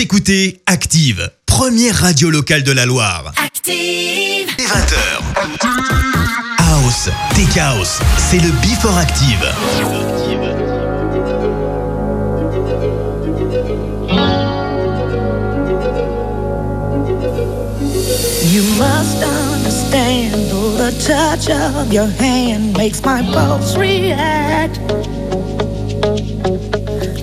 Écoutez Active, première radio locale de la Loire. Active 20h. House, Tech House, c'est le Before Active. You must understand the touch of your hand makes my pulse react.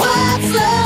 What's love?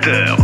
Prédateur.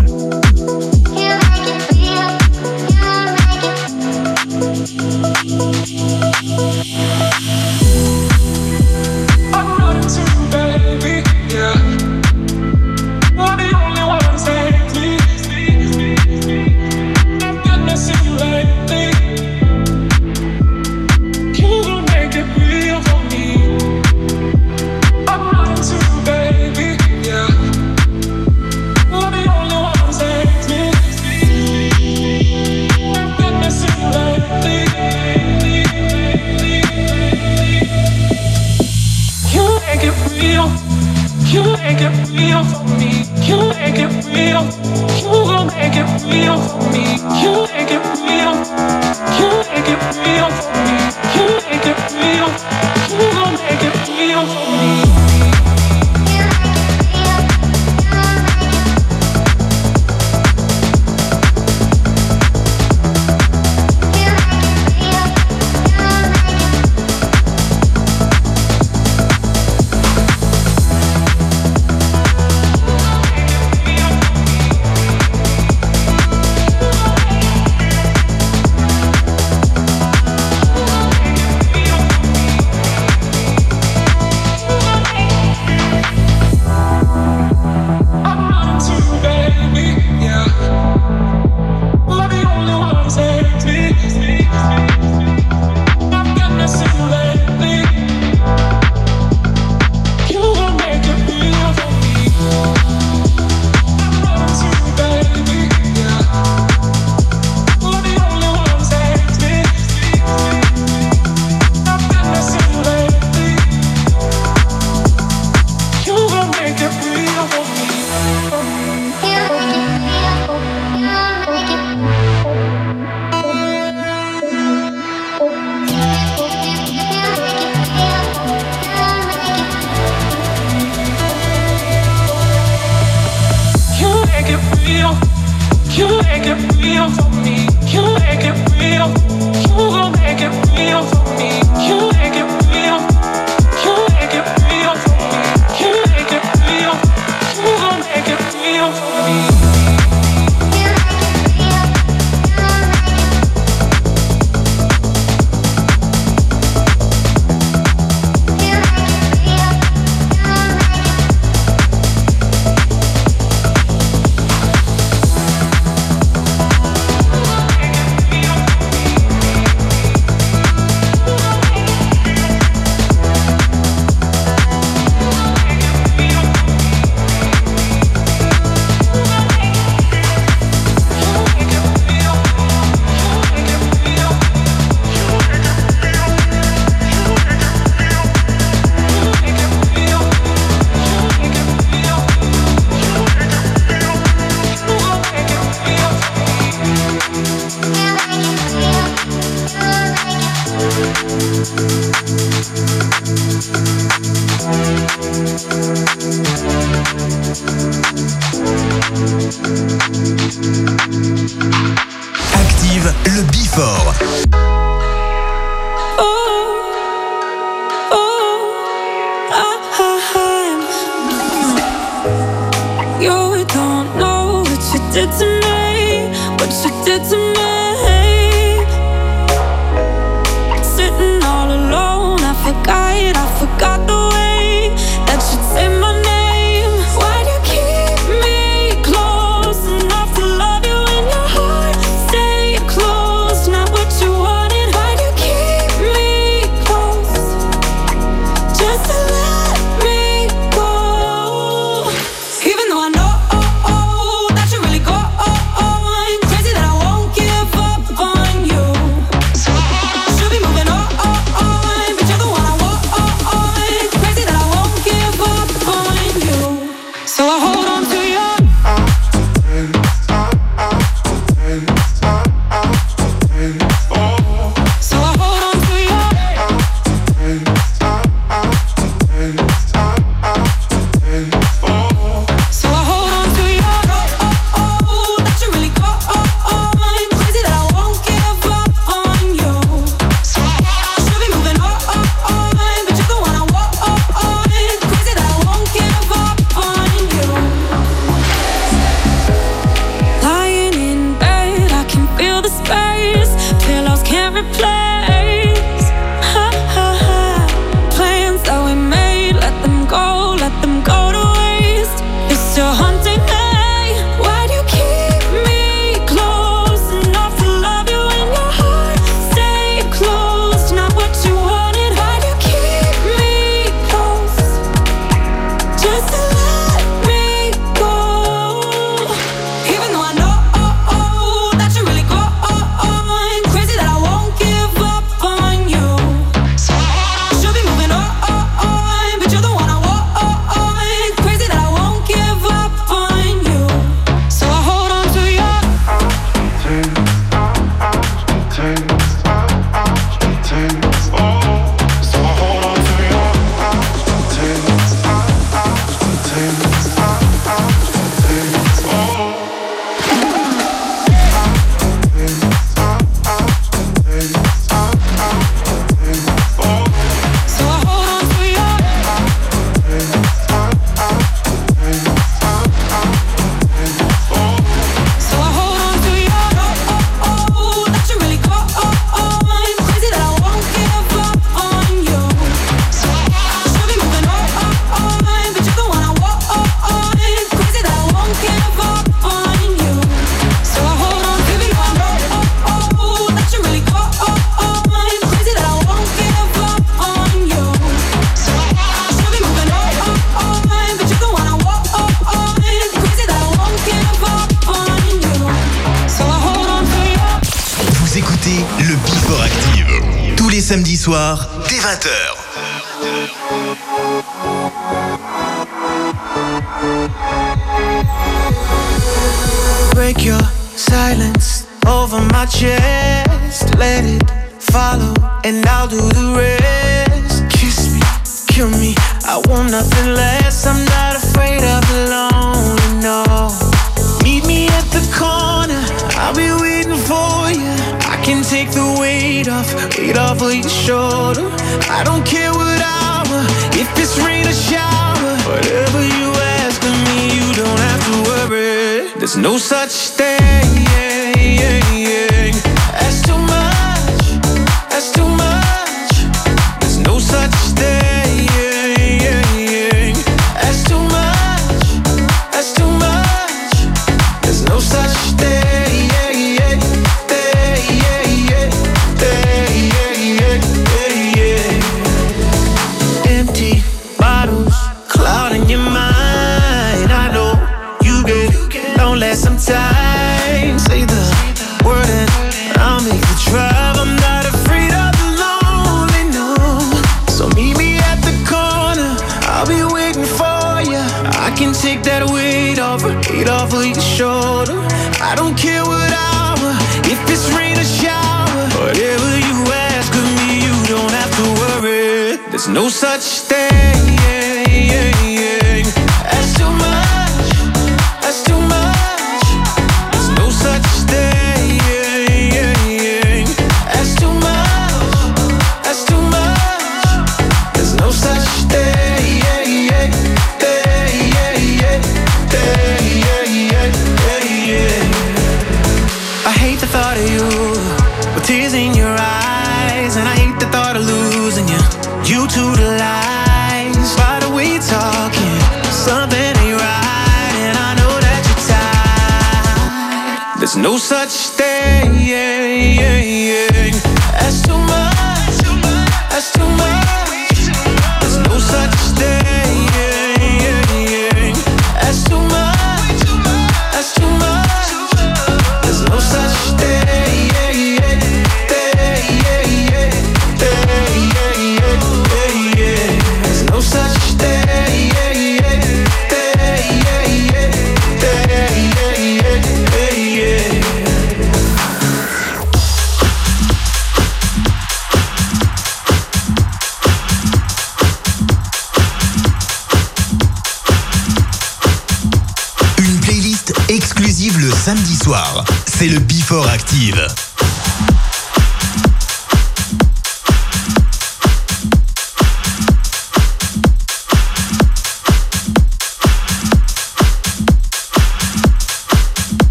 No such thing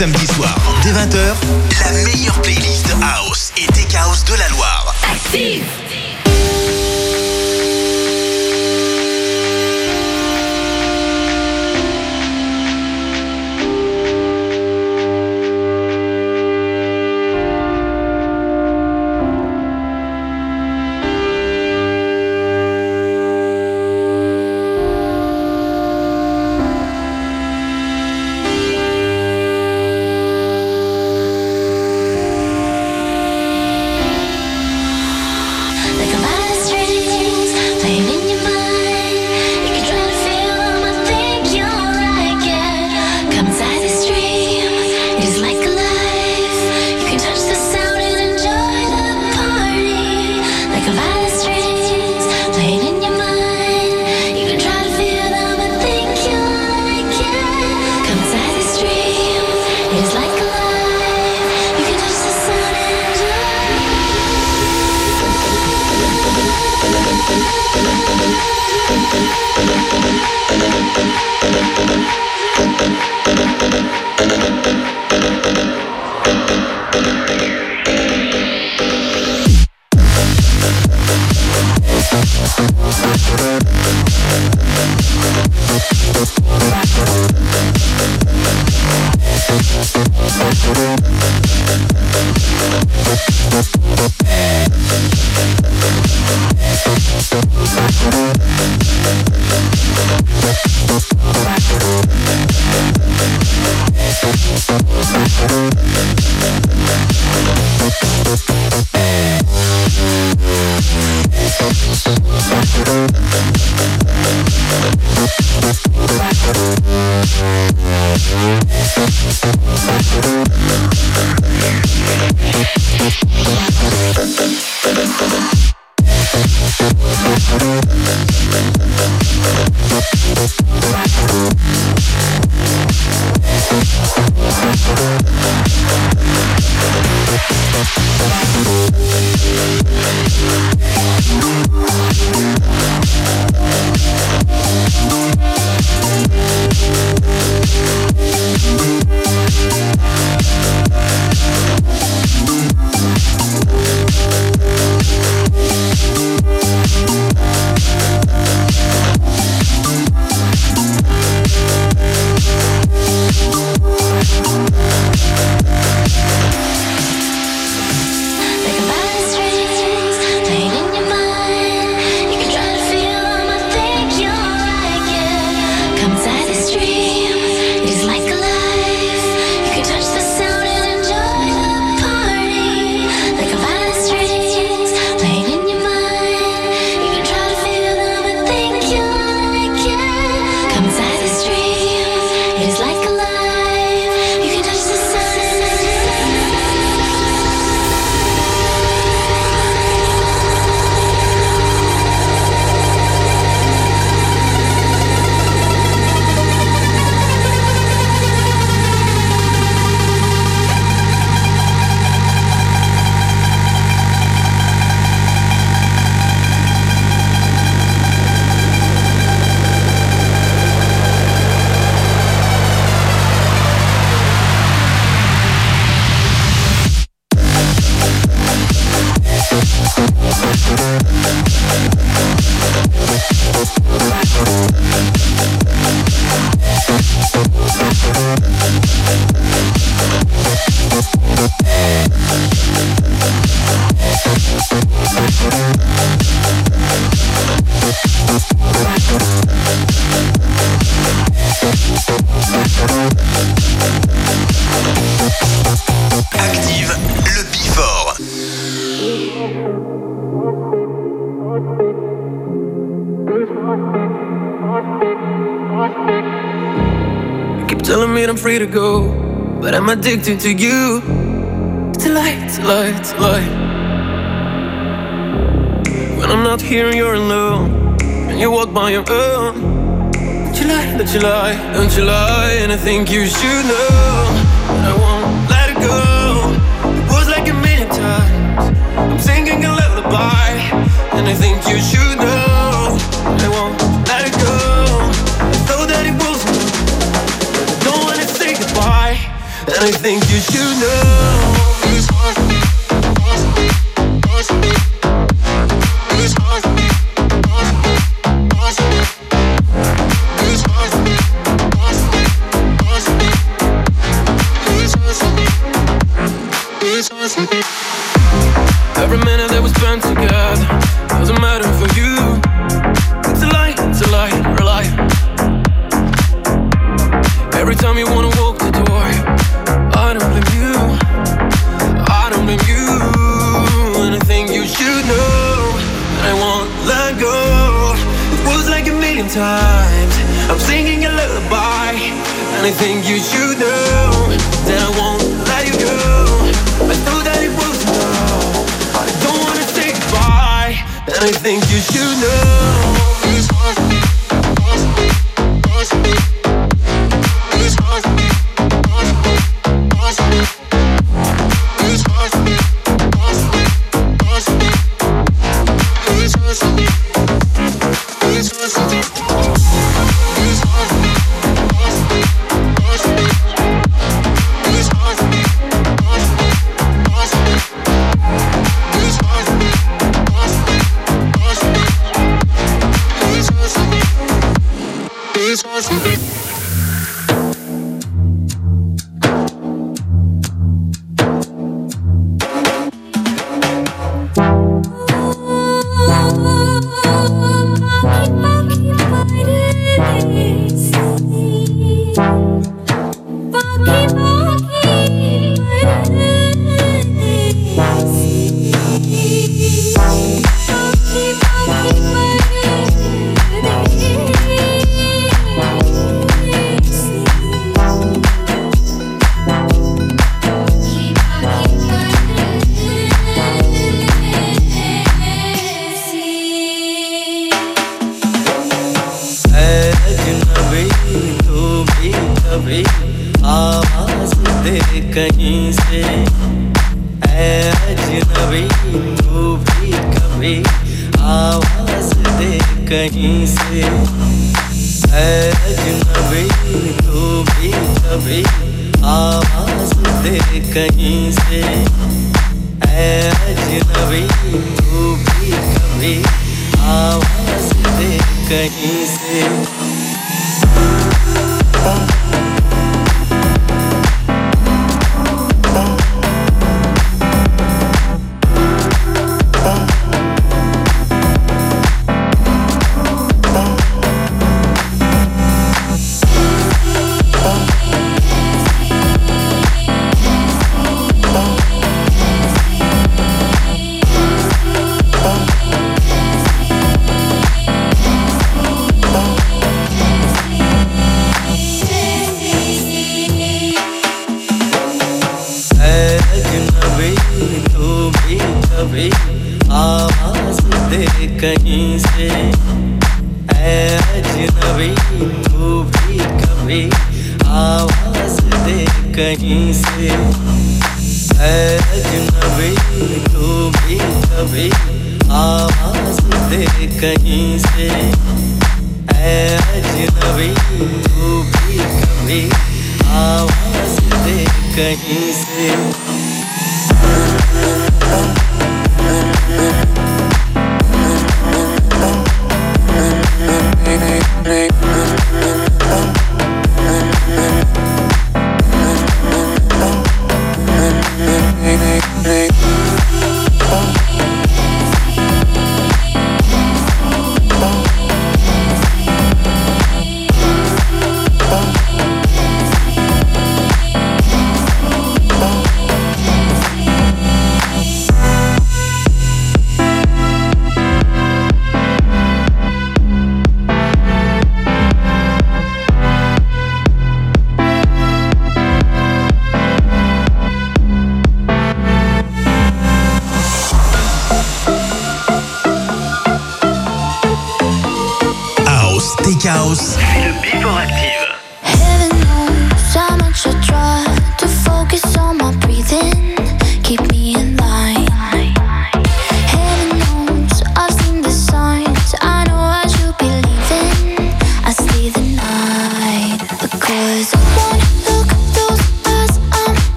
Tous les addicted to you. It's a lie, a lie, it's a lie. When I'm not here, you're alone. And you walk by your own. Don't you lie, don't you lie, don't you lie. And I think you should know. But I won't let it go. It was like a million times. I'm singing a lullaby. And I think you should know. Think you should know.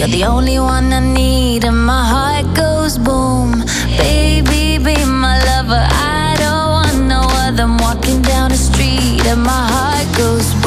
You're the only one I need, and my heart goes boom. Baby, be my lover. I don't want no other. I'm walking down the street, and my heart goes boom.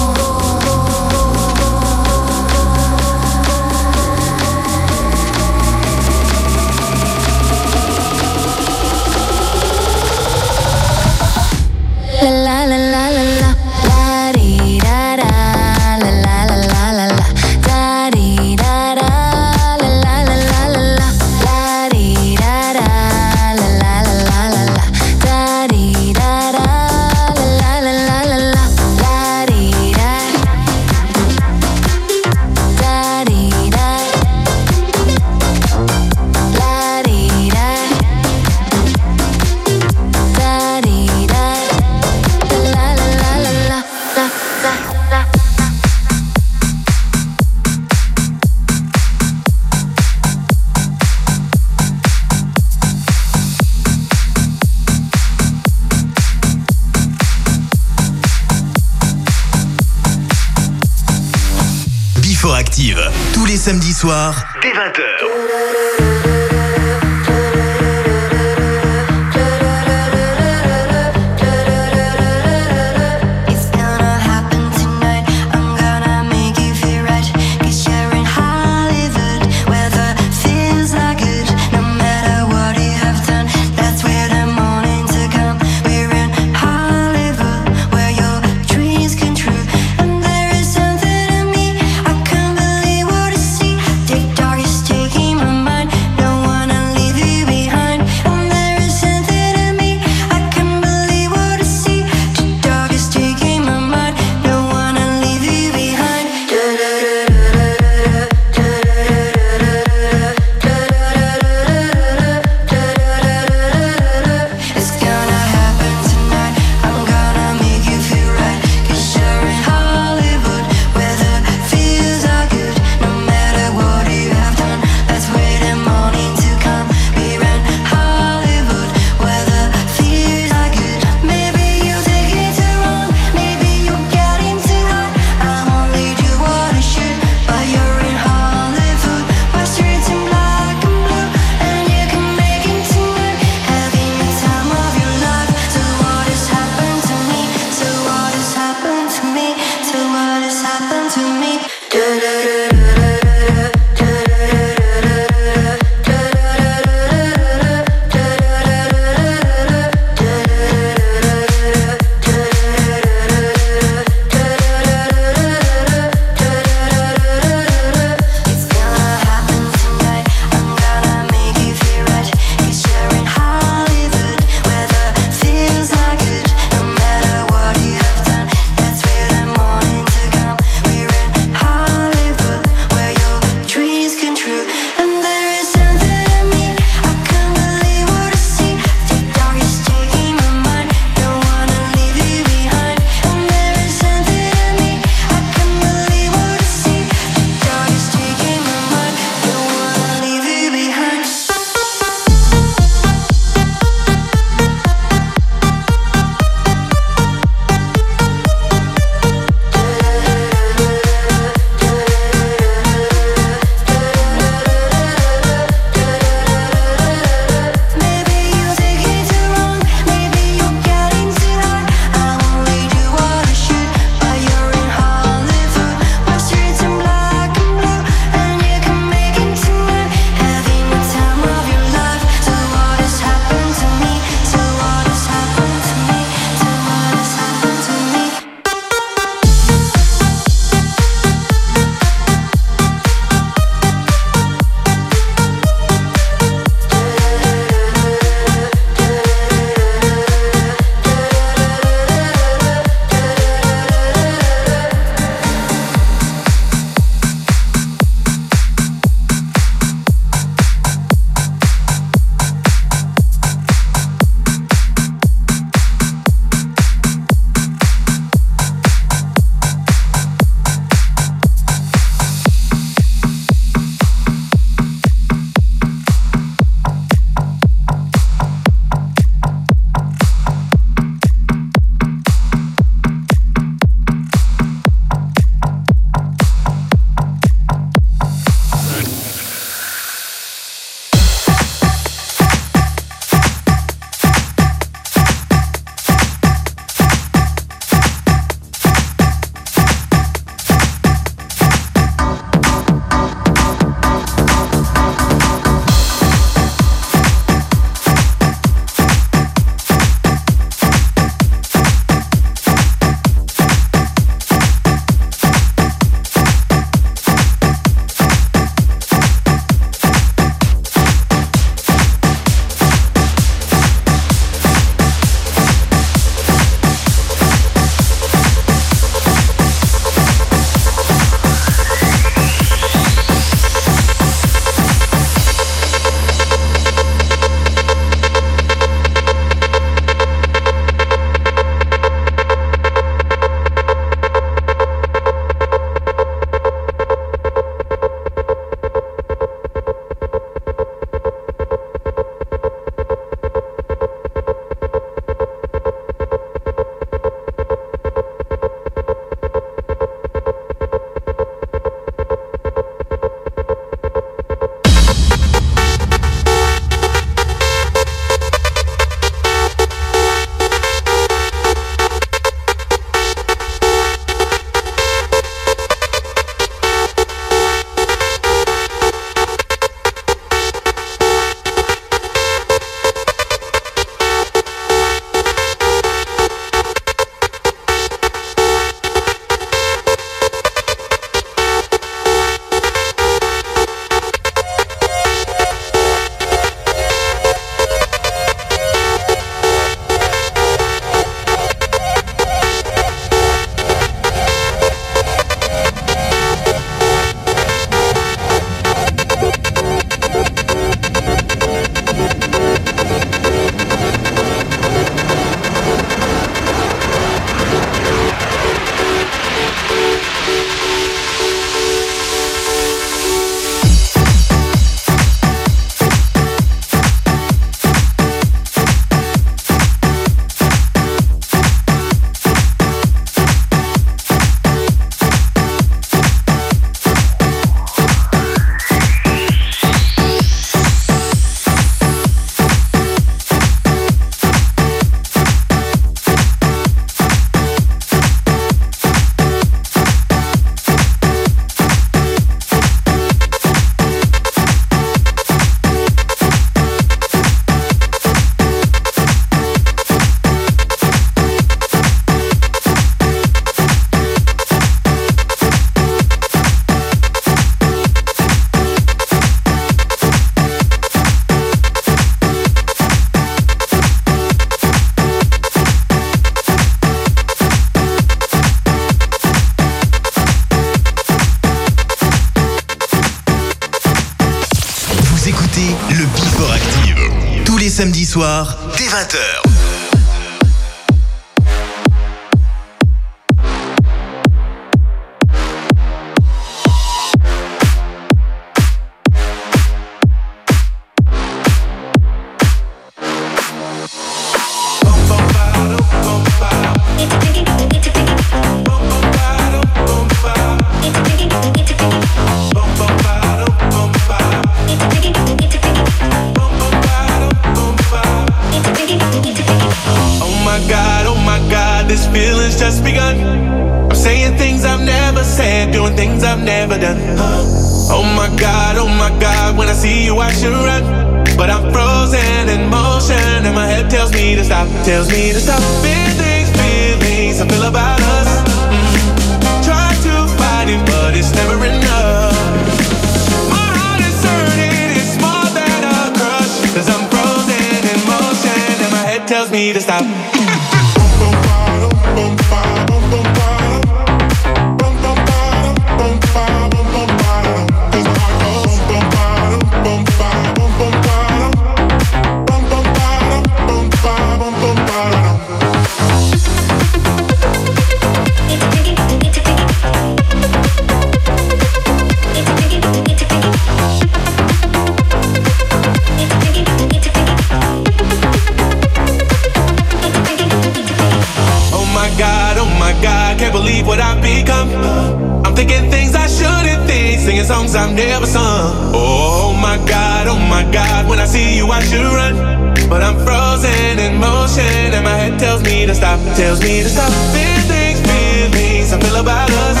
tells me to stop feeling feelings I feel about us.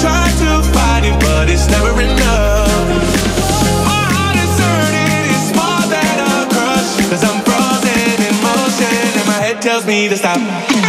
Try to fight it, but it's never enough. My heart is it's more than a I'm frozen in motion, and my head tells me to stop.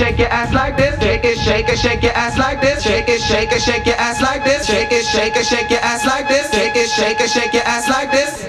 shake your ass like this. Shake it, shake it, shake your ass like this. Shake it, shake it, shake your ass like this. Shake it, shake it, shake your ass like this. Shake it, shake it, shake your ass like this.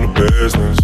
down to business.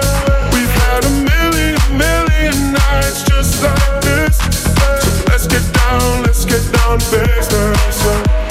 Just like this, so let's get down, let's get down, business.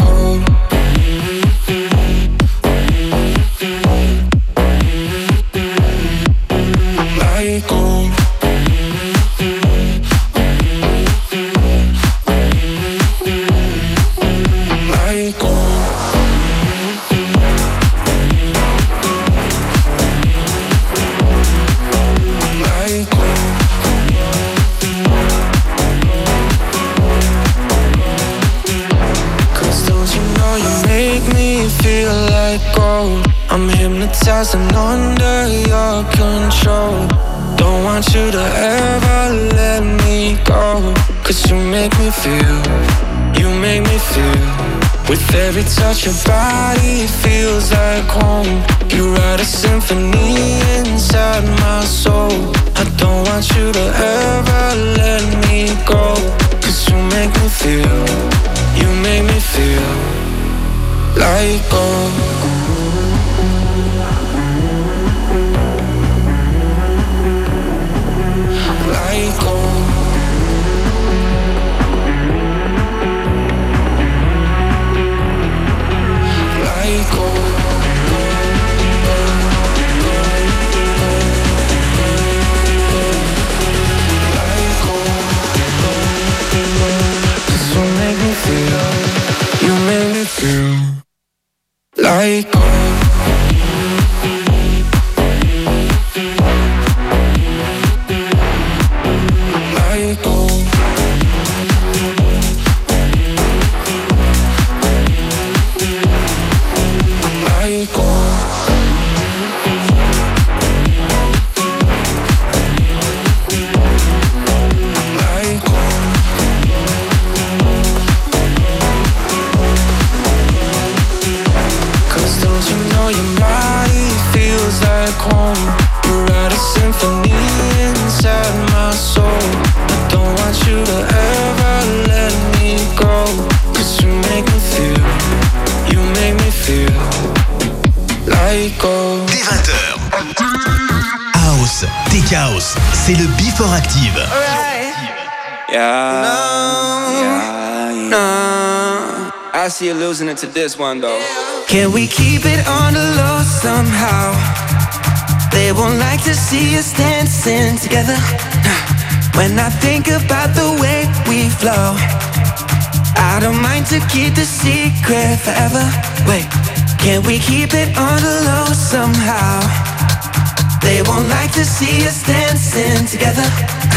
like to this one though. Can we keep it on the low somehow? They won't like to see us dancing together. When I think about the way we flow, I don't mind to keep the secret forever. Wait, can we keep it on the low somehow? They won't like to see us dancing together.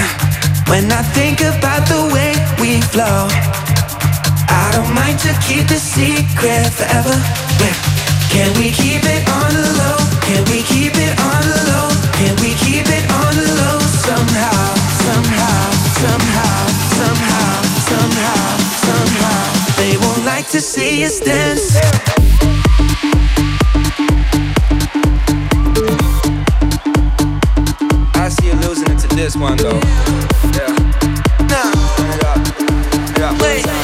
When I think about the way we flow, I don't mind to keep the secret forever. Wait, can we keep it on the low? Can we keep it on the low? Can we keep it on the low somehow? Somehow, somehow, somehow, somehow, somehow. They won't like to see us dance. I see you losing it to this one though. Yeah. Turn it up. Turn it up. Wait,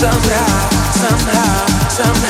somehow? Somehow, somehow,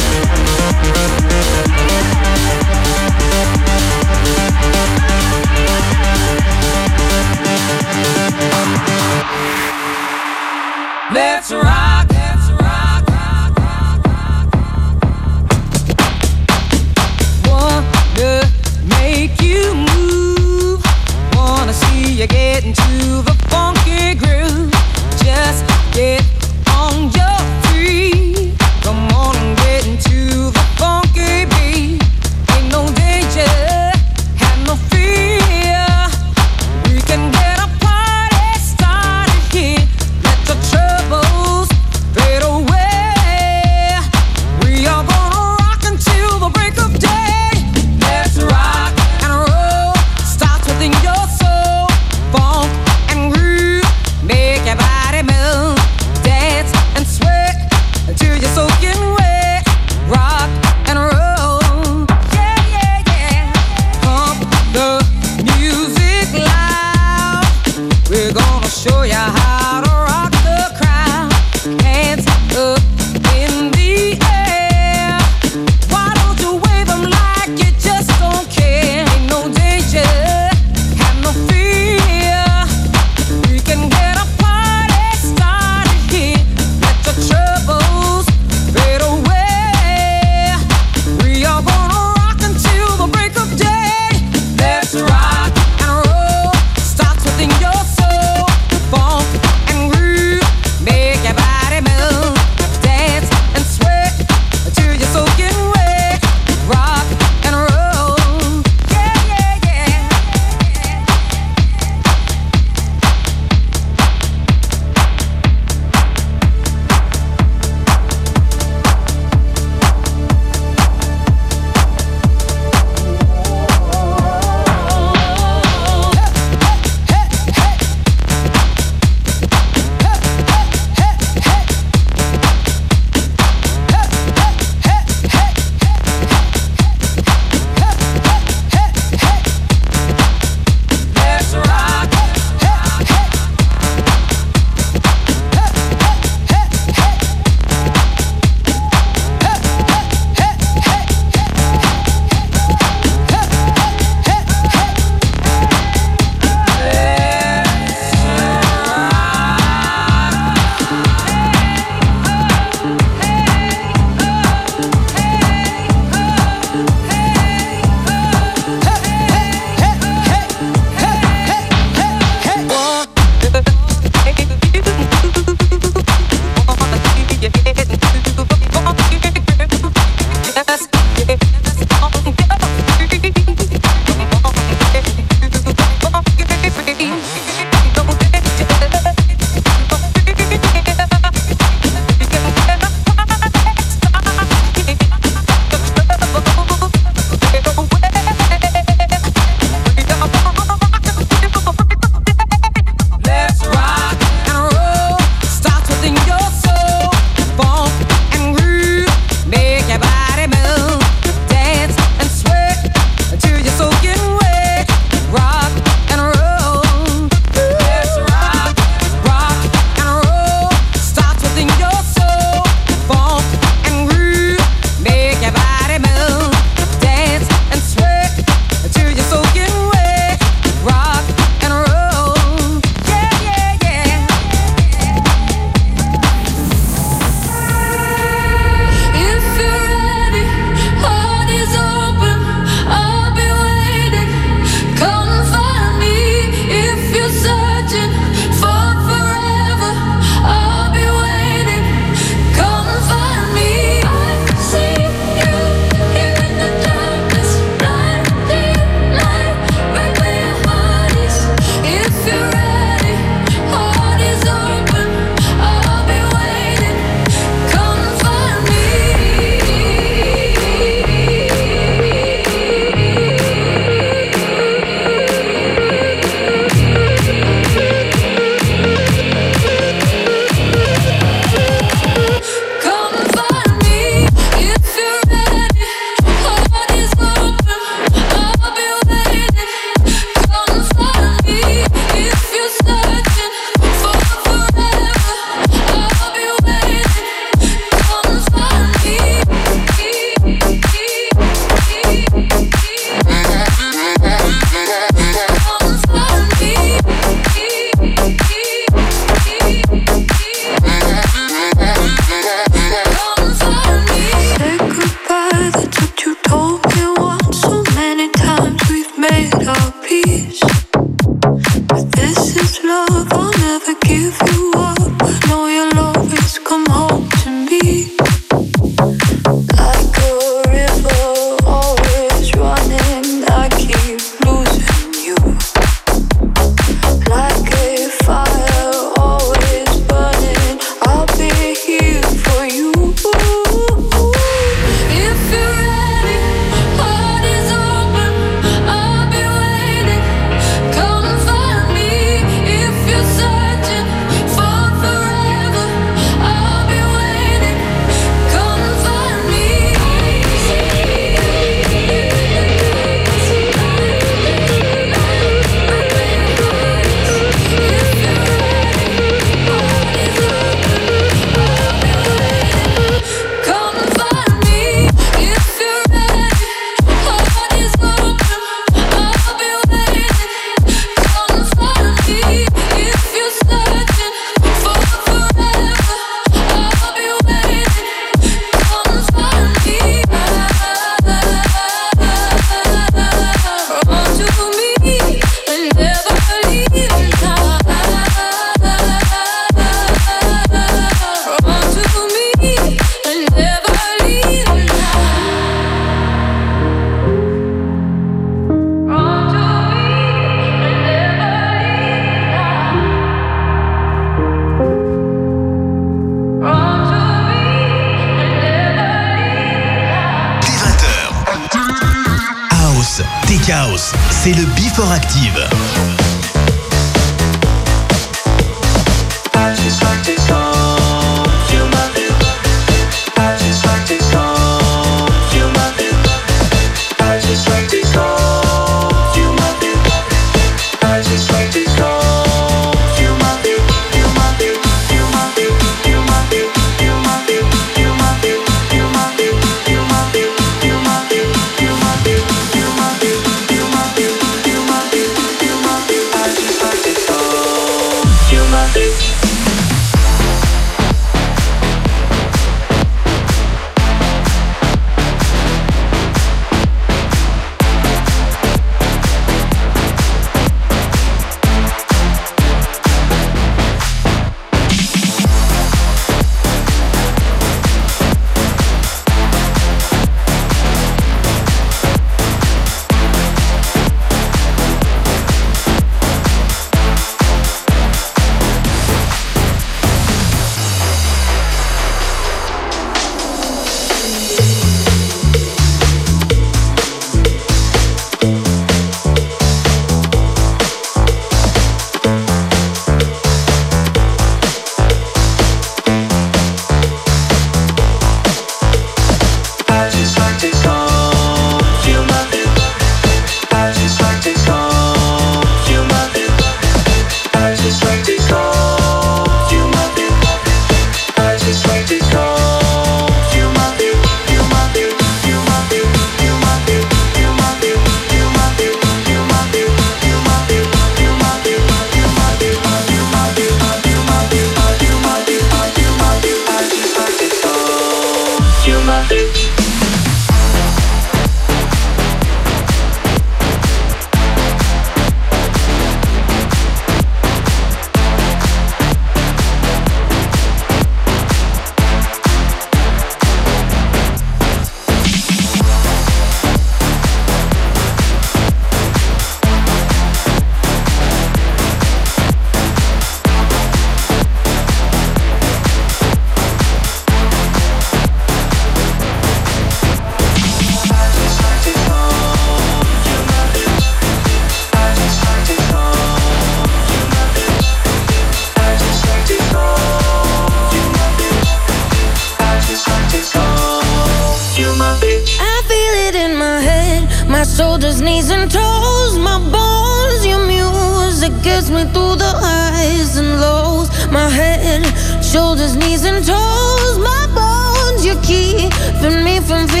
The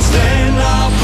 Stand up.